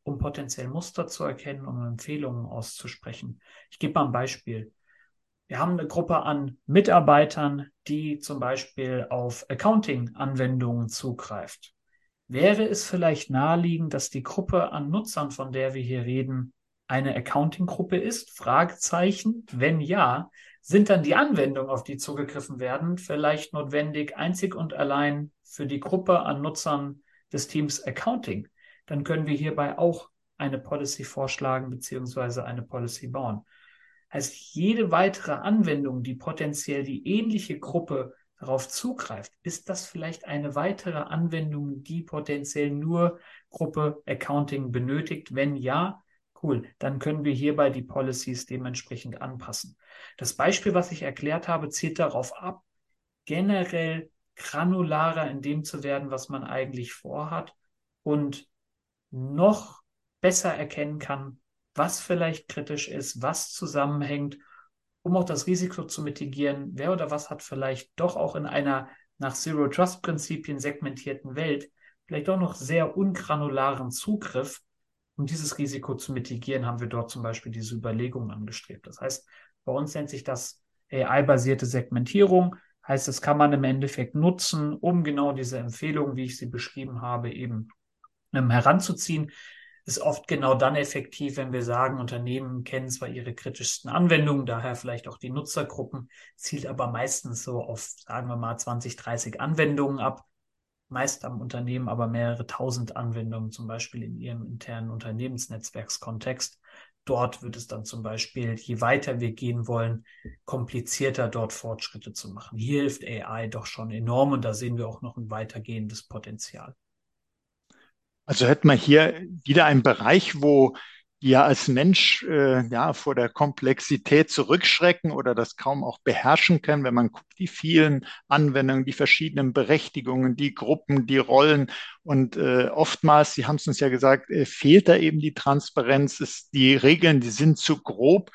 um potenziell Muster zu erkennen, um Empfehlungen auszusprechen. Ich gebe mal ein Beispiel. Wir haben eine Gruppe an Mitarbeitern, die zum Beispiel auf Accounting-Anwendungen zugreift. Wäre es vielleicht naheliegend, dass die Gruppe an Nutzern, von der wir hier reden, eine Accounting-Gruppe ist? Fragezeichen. Wenn ja, sind dann die Anwendungen, auf die zugegriffen werden, vielleicht notwendig einzig und allein für die Gruppe an Nutzern des Teams Accounting? Dann können wir hierbei auch eine Policy vorschlagen beziehungsweise eine Policy bauen. Heißt, jede weitere Anwendung, die potenziell die ähnliche Gruppe darauf zugreift, ist das vielleicht eine weitere Anwendung, die potenziell nur Gruppe Accounting benötigt? Wenn ja, cool, dann können wir hierbei die Policies dementsprechend anpassen. Das Beispiel, was ich erklärt habe, zielt darauf ab, generell granularer in dem zu werden, was man eigentlich vorhat und noch besser erkennen kann, was vielleicht kritisch ist, was zusammenhängt, um auch das Risiko zu mitigieren, wer oder was hat vielleicht doch auch in einer nach Zero Trust Prinzipien segmentierten Welt vielleicht auch noch sehr ungranularen Zugriff. Um dieses Risiko zu mitigieren, haben wir dort zum Beispiel diese Überlegungen angestrebt. Das heißt, bei uns nennt sich das AI-basierte Segmentierung. Heißt, das kann man im Endeffekt nutzen, um genau diese Empfehlungen, wie ich sie beschrieben habe, eben heranzuziehen, ist oft genau dann effektiv, wenn wir sagen, Unternehmen kennen zwar ihre kritischsten Anwendungen, daher vielleicht auch die Nutzergruppen, zielt aber meistens so auf, sagen wir mal, 20, 30 Anwendungen ab. Meist am Unternehmen aber mehrere tausend Anwendungen, zum Beispiel in ihrem internen Unternehmensnetzwerkskontext. Dort wird es dann zum Beispiel, je weiter wir gehen wollen, komplizierter dort Fortschritte zu machen. Hier hilft AI doch schon enorm und da sehen wir auch noch ein weitergehendes Potenzial. Also hätten wir hier wieder einen Bereich, wo wir als Mensch äh, ja vor der Komplexität zurückschrecken oder das kaum auch beherrschen können, wenn man guckt, die vielen Anwendungen, die verschiedenen Berechtigungen, die Gruppen, die Rollen. Und äh, oftmals, Sie haben es uns ja gesagt, äh, fehlt da eben die Transparenz, ist die Regeln, die sind zu grob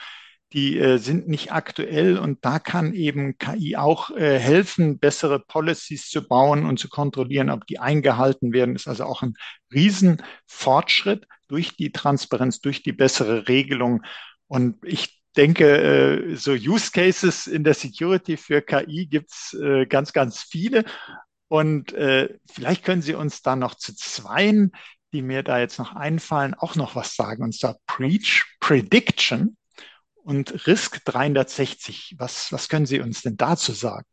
die äh, sind nicht aktuell und da kann eben KI auch äh, helfen, bessere Policies zu bauen und zu kontrollieren, ob die eingehalten werden. Ist also auch ein Riesenfortschritt durch die Transparenz, durch die bessere Regelung. Und ich denke, äh, so Use Cases in der Security für KI gibt's äh, ganz, ganz viele. Und äh, vielleicht können Sie uns da noch zu zweien, die mir da jetzt noch einfallen, auch noch was sagen. Und zwar Preach Prediction und Risk 360. Was, was können Sie uns denn dazu sagen?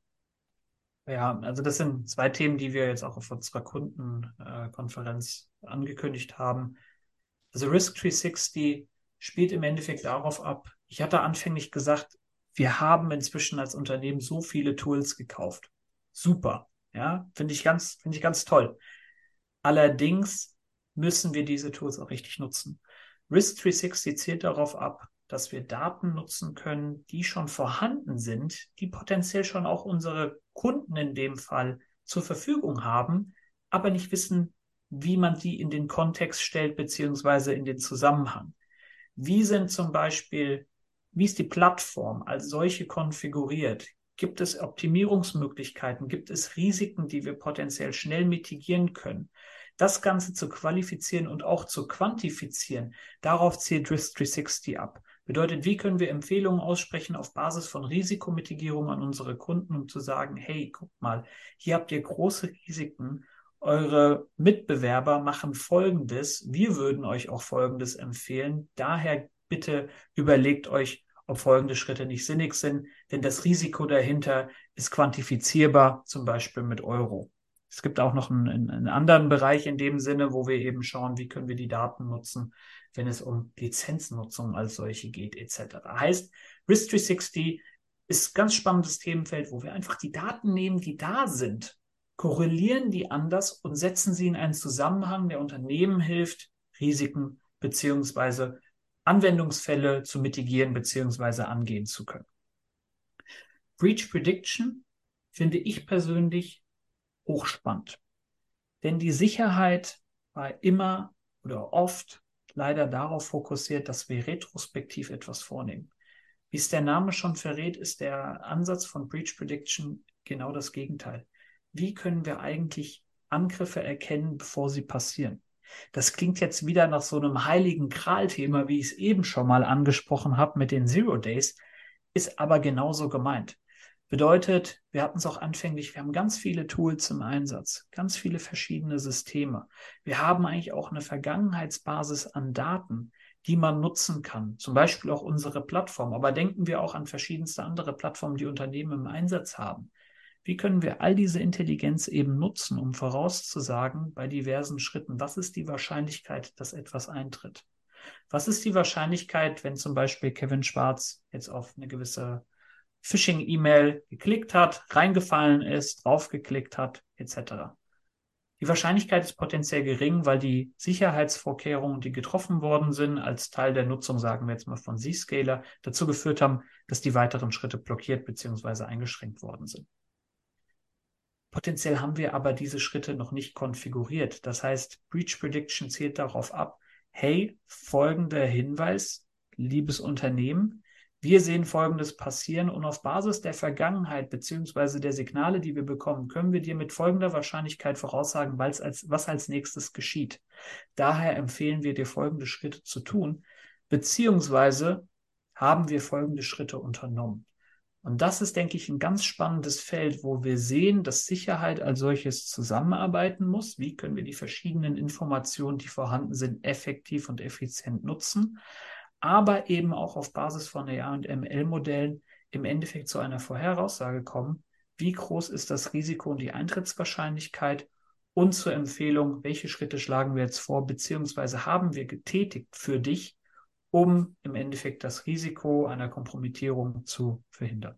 Ja, also das sind zwei Themen, die wir jetzt auch auf unserer Kundenkonferenz angekündigt haben. Also Risk 360 spielt im Endeffekt darauf ab. Ich hatte anfänglich gesagt, wir haben inzwischen als Unternehmen so viele Tools gekauft. Super. Ja, finde ich ganz, finde ich ganz toll. Allerdings müssen wir diese Tools auch richtig nutzen. Risk 360 zielt darauf ab, dass wir Daten nutzen können, die schon vorhanden sind, die potenziell schon auch unsere Kunden in dem Fall zur Verfügung haben, aber nicht wissen, wie man die in den Kontext stellt, beziehungsweise in den Zusammenhang. Wie sind zum Beispiel, wie ist die Plattform als solche konfiguriert? Gibt es Optimierungsmöglichkeiten? Gibt es Risiken, die wir potenziell schnell mitigieren können? Das Ganze zu qualifizieren und auch zu quantifizieren, darauf zielt Risk 360 ab. Bedeutet, wie können wir Empfehlungen aussprechen auf Basis von Risikomitigierung an unsere Kunden, um zu sagen, hey, guck mal, hier habt ihr große Risiken. Eure Mitbewerber machen Folgendes. Wir würden euch auch Folgendes empfehlen. Daher bitte überlegt euch, ob folgende Schritte nicht sinnig sind, denn das Risiko dahinter ist quantifizierbar, zum Beispiel mit Euro. Es gibt auch noch einen, einen, anderen Bereich in dem Sinne, wo wir eben schauen, wie können wir die Daten nutzen, wenn es um Lizenznutzung als solche geht, etc. Heißt, Risk 360 ist ein ganz spannendes Themenfeld, wo wir einfach die Daten nehmen, die da sind, korrelieren die anders und setzen sie in einen Zusammenhang, der Unternehmen hilft, Risiken beziehungsweise Anwendungsfälle zu mitigieren beziehungsweise angehen zu können. Breach Prediction finde ich persönlich hochspannend. Denn die Sicherheit war immer oder oft leider darauf fokussiert, dass wir retrospektiv etwas vornehmen. Wie es der Name schon verrät, ist der Ansatz von Breach Prediction genau das Gegenteil. Wie können wir eigentlich Angriffe erkennen, bevor sie passieren? Das klingt jetzt wieder nach so einem heiligen Kral-Thema, wie ich es eben schon mal angesprochen habe mit den Zero Days, ist aber genauso gemeint. Bedeutet, wir hatten es auch anfänglich, wir haben ganz viele Tools im Einsatz, ganz viele verschiedene Systeme. Wir haben eigentlich auch eine Vergangenheitsbasis an Daten, die man nutzen kann. Zum Beispiel auch unsere Plattform. Aber denken wir auch an verschiedenste andere Plattformen, die Unternehmen im Einsatz haben. Wie können wir all diese Intelligenz eben nutzen, um vorauszusagen bei diversen Schritten, was ist die Wahrscheinlichkeit, dass etwas eintritt? Was ist die Wahrscheinlichkeit, wenn zum Beispiel Kevin Schwarz jetzt auf eine gewisse Phishing-E-Mail geklickt hat, reingefallen ist, draufgeklickt hat, etc. Die Wahrscheinlichkeit ist potenziell gering, weil die Sicherheitsvorkehrungen, die getroffen worden sind, als Teil der Nutzung, sagen wir jetzt mal von Zscaler, dazu geführt haben, dass die weiteren Schritte blockiert bzw. eingeschränkt worden sind. Potenziell haben wir aber diese Schritte noch nicht konfiguriert. Das heißt, Breach Prediction zielt darauf ab, hey, folgender Hinweis, liebes Unternehmen, wir sehen Folgendes passieren und auf Basis der Vergangenheit beziehungsweise der Signale, die wir bekommen, können wir dir mit folgender Wahrscheinlichkeit voraussagen, als, was als nächstes geschieht. Daher empfehlen wir dir folgende Schritte zu tun, beziehungsweise haben wir folgende Schritte unternommen. Und das ist, denke ich, ein ganz spannendes Feld, wo wir sehen, dass Sicherheit als solches zusammenarbeiten muss. Wie können wir die verschiedenen Informationen, die vorhanden sind, effektiv und effizient nutzen? Aber eben auch auf Basis von AI und ML-Modellen im Endeffekt zu einer Vorheraussage kommen. Wie groß ist das Risiko und die Eintrittswahrscheinlichkeit? Und zur Empfehlung, welche Schritte schlagen wir jetzt vor, beziehungsweise haben wir getätigt für dich, um im Endeffekt das Risiko einer Kompromittierung zu verhindern.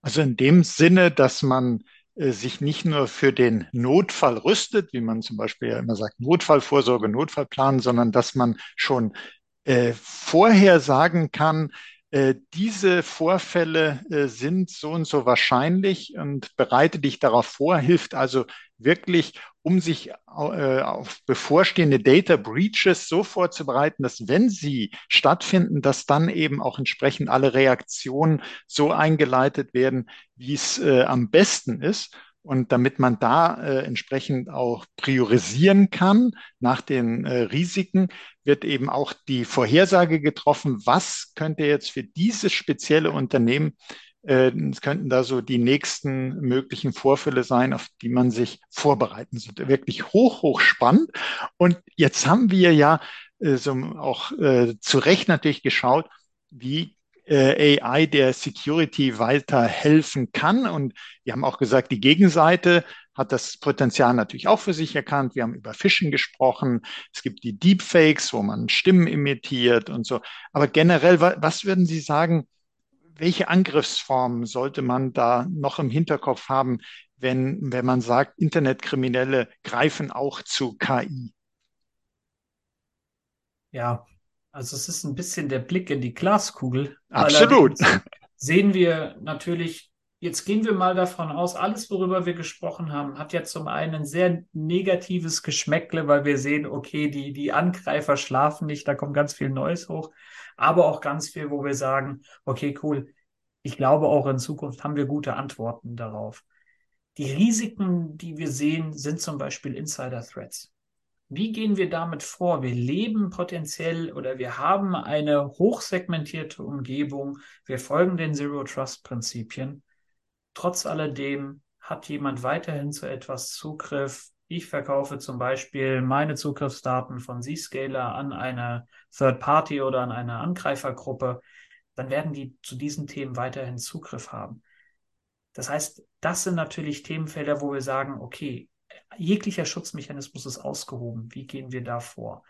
Also in dem Sinne, dass man äh, sich nicht nur für den Notfall rüstet, wie man zum Beispiel ja immer sagt, Notfallvorsorge, Notfallplan, sondern dass man schon äh, vorher sagen kann, äh, diese Vorfälle äh, sind so und so wahrscheinlich und bereite dich darauf vor, hilft also wirklich, um sich äh, auf bevorstehende Data Breaches so vorzubereiten, dass wenn sie stattfinden, dass dann eben auch entsprechend alle Reaktionen so eingeleitet werden, wie es äh, am besten ist. Und damit man da äh, entsprechend auch priorisieren kann nach den äh, Risiken, wird eben auch die Vorhersage getroffen, was könnte jetzt für dieses spezielle Unternehmen, äh, es könnten da so die nächsten möglichen Vorfälle sein, auf die man sich vorbereiten sollte. Wirklich hoch, hoch spannend. Und jetzt haben wir ja äh, so auch äh, zu Recht natürlich geschaut, wie äh, AI der Security weiterhelfen kann. Und wir haben auch gesagt, die Gegenseite hat das Potenzial natürlich auch für sich erkannt. Wir haben über Phishing gesprochen. Es gibt die Deepfakes, wo man Stimmen imitiert und so. Aber generell, was würden Sie sagen, welche Angriffsformen sollte man da noch im Hinterkopf haben, wenn, wenn man sagt, Internetkriminelle greifen auch zu KI? Ja, also es ist ein bisschen der Blick in die Glaskugel. Absolut. [laughs] Sehen wir natürlich, jetzt gehen wir mal davon aus, alles, worüber wir gesprochen haben, hat ja zum einen ein sehr negatives Geschmäckle, weil wir sehen, okay, die, die Angreifer schlafen nicht, da kommt ganz viel Neues hoch, aber auch ganz viel, wo wir sagen, okay, cool, ich glaube auch in Zukunft haben wir gute Antworten darauf. Die Risiken, die wir sehen, sind zum Beispiel Insider-Threats. Wie gehen wir damit vor? Wir leben potenziell oder wir haben eine hochsegmentierte Umgebung. Wir folgen den Zero Trust Prinzipien. Trotz alledem hat jemand weiterhin zu etwas Zugriff. Ich verkaufe zum Beispiel meine Zugriffsdaten von Zscaler an eine Third Party oder an eine Angreifergruppe. Dann werden die zu diesen Themen weiterhin Zugriff haben. Das heißt, das sind natürlich Themenfelder, wo wir sagen, okay, jeglicher Schutzmechanismus ist ausgehoben. Wie gehen wir da vor?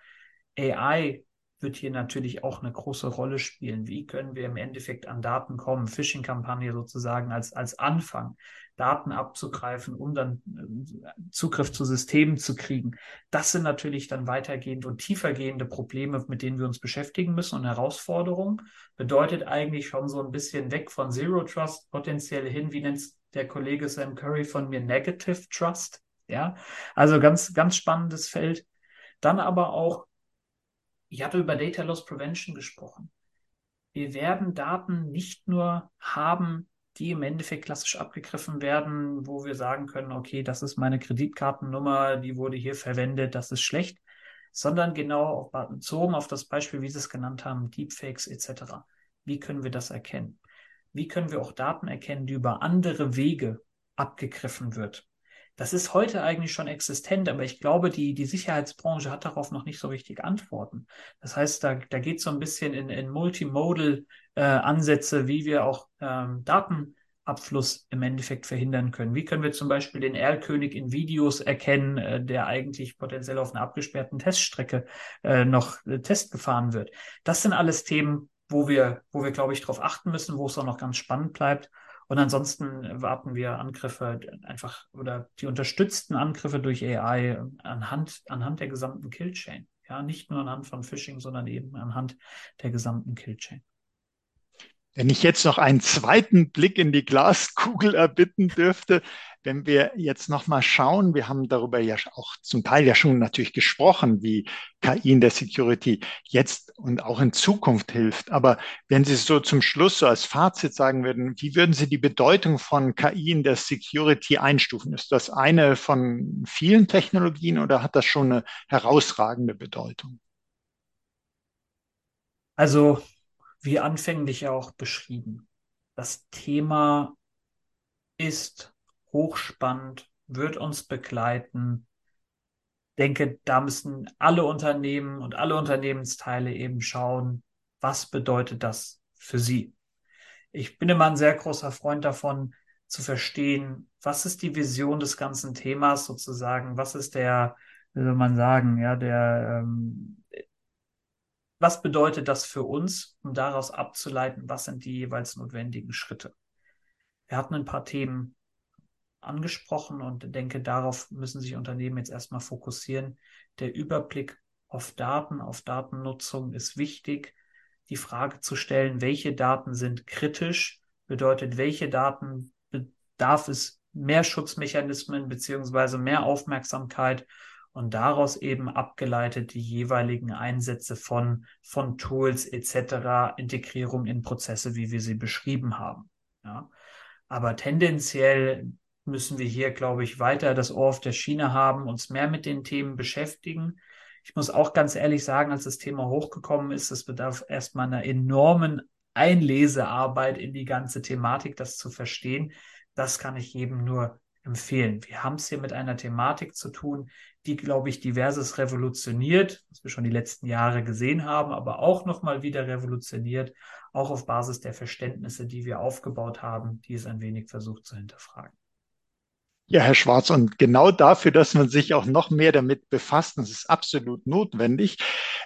AI wird hier natürlich auch eine große Rolle spielen. Wie können wir im Endeffekt an Daten kommen? Phishing-Kampagne sozusagen als, als Anfang, Daten abzugreifen, um dann äh, Zugriff zu Systemen zu kriegen. Das sind natürlich dann weitergehende und tiefergehende Probleme, mit denen wir uns beschäftigen müssen und Herausforderungen. Bedeutet eigentlich schon so ein bisschen weg von Zero Trust potenziell hin, wie nennt der Kollege Sam Curry von mir, Negative Trust. Ja, also ganz, ganz spannendes Feld. Dann aber auch, ich hatte über Data Loss Prevention gesprochen. Wir werden Daten nicht nur haben, die im Endeffekt klassisch abgegriffen werden, wo wir sagen können, okay, das ist meine Kreditkartennummer, die wurde hier verwendet, das ist schlecht, sondern genau bezogen auf das Beispiel, wie Sie es genannt haben, Deepfakes etc. Wie können wir das erkennen? Wie können wir auch Daten erkennen, die über andere Wege abgegriffen wird? Das ist heute eigentlich schon existent, aber ich glaube, die, die Sicherheitsbranche hat darauf noch nicht so richtig Antworten. Das heißt, da, da geht es so ein bisschen in, in Multimodal-Ansätze, äh, wie wir auch ähm, Datenabfluss im Endeffekt verhindern können. Wie können wir zum Beispiel den Erlkönig in Videos erkennen, äh, der eigentlich potenziell auf einer abgesperrten Teststrecke äh, noch äh, Test gefahren wird? Das sind alles Themen, wo wir, wo wir, glaube ich, darauf achten müssen, wo es auch noch ganz spannend bleibt. Und ansonsten warten wir Angriffe einfach oder die unterstützten Angriffe durch AI anhand, anhand der gesamten Killchain. Ja, nicht nur anhand von Phishing, sondern eben anhand der gesamten Killchain. Wenn ich jetzt noch einen zweiten Blick in die Glaskugel erbitten dürfte, wenn wir jetzt nochmal schauen, wir haben darüber ja auch zum Teil ja schon natürlich gesprochen, wie KI in der Security jetzt und auch in Zukunft hilft. Aber wenn Sie so zum Schluss so als Fazit sagen würden, wie würden Sie die Bedeutung von KI in der Security einstufen? Ist das eine von vielen Technologien oder hat das schon eine herausragende Bedeutung? Also, wie anfänglich auch beschrieben, das Thema ist hochspannend, wird uns begleiten. Denke, da müssen alle Unternehmen und alle Unternehmensteile eben schauen, was bedeutet das für sie. Ich bin immer ein sehr großer Freund davon, zu verstehen, was ist die Vision des ganzen Themas sozusagen, was ist der, wie soll man sagen, ja, der, ähm, was bedeutet das für uns, um daraus abzuleiten, was sind die jeweils notwendigen Schritte. Wir hatten ein paar Themen angesprochen und denke, darauf müssen sich Unternehmen jetzt erstmal fokussieren. Der Überblick auf Daten, auf Datennutzung ist wichtig. Die Frage zu stellen, welche Daten sind kritisch, bedeutet, welche Daten bedarf es mehr Schutzmechanismen beziehungsweise mehr Aufmerksamkeit und daraus eben abgeleitet die jeweiligen Einsätze von, von Tools etc., Integrierung in Prozesse, wie wir sie beschrieben haben. Ja. Aber tendenziell müssen wir hier, glaube ich, weiter das Ohr auf der Schiene haben, uns mehr mit den Themen beschäftigen. Ich muss auch ganz ehrlich sagen, als das Thema hochgekommen ist, es bedarf erstmal einer enormen Einlesearbeit in die ganze Thematik, das zu verstehen. Das kann ich jedem nur empfehlen. Wir haben es hier mit einer Thematik zu tun, die, glaube ich, diverses revolutioniert, was wir schon die letzten Jahre gesehen haben, aber auch nochmal wieder revolutioniert, auch auf Basis der Verständnisse, die wir aufgebaut haben, die es ein wenig versucht zu hinterfragen. Ja, Herr Schwarz, und genau dafür, dass man sich auch noch mehr damit befasst, und es ist absolut notwendig,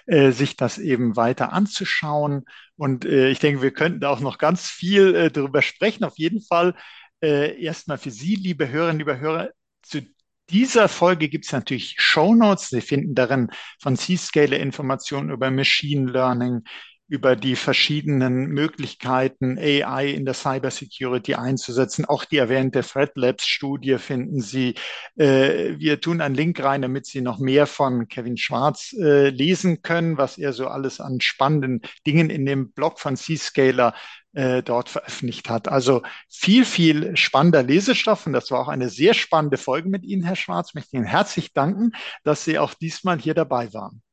äh, sich das eben weiter anzuschauen. Und äh, ich denke, wir könnten da auch noch ganz viel äh, darüber sprechen. Auf jeden Fall äh, erstmal für Sie, liebe Hörerinnen, liebe Hörer, zu dieser Folge gibt es natürlich Show Notes. Sie finden darin von C-Scale Informationen über Machine Learning, über die verschiedenen Möglichkeiten, AI in der Cybersecurity einzusetzen. Auch die erwähnte Threat Labs Studie finden Sie. Äh, wir tun einen Link rein, damit Sie noch mehr von Kevin Schwarz äh, lesen können, was er so alles an spannenden Dingen in dem Blog von C-Scaler äh, dort veröffentlicht hat. Also viel, viel spannender Lesestoff und das war auch eine sehr spannende Folge mit Ihnen, Herr Schwarz. Ich möchte Ihnen herzlich danken, dass Sie auch diesmal hier dabei waren.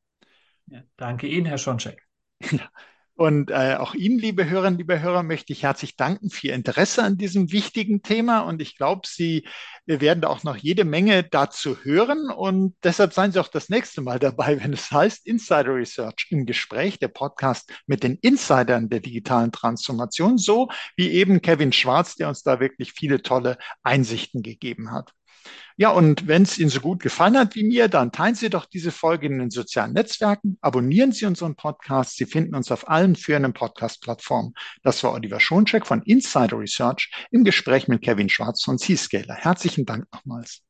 Ja, danke Ihnen, Herr Schoncheck. Ja. [laughs] Und äh, auch Ihnen, liebe Hörerinnen, liebe Hörer, möchte ich herzlich danken für Ihr Interesse an diesem wichtigen Thema. Und ich glaube, Sie werden da auch noch jede Menge dazu hören. Und deshalb seien Sie auch das nächste Mal dabei, wenn es heißt Insider Research im Gespräch, der Podcast mit den Insidern der digitalen Transformation, so wie eben Kevin Schwarz, der uns da wirklich viele tolle Einsichten gegeben hat. Ja, und wenn es Ihnen so gut gefallen hat wie mir, dann teilen Sie doch diese Folge in den sozialen Netzwerken, abonnieren Sie unseren Podcast. Sie finden uns auf allen führenden Podcast-Plattformen. Das war Oliver Schoncheck von Insider Research im Gespräch mit Kevin Schwarz von Zscaler. Herzlichen Dank nochmals.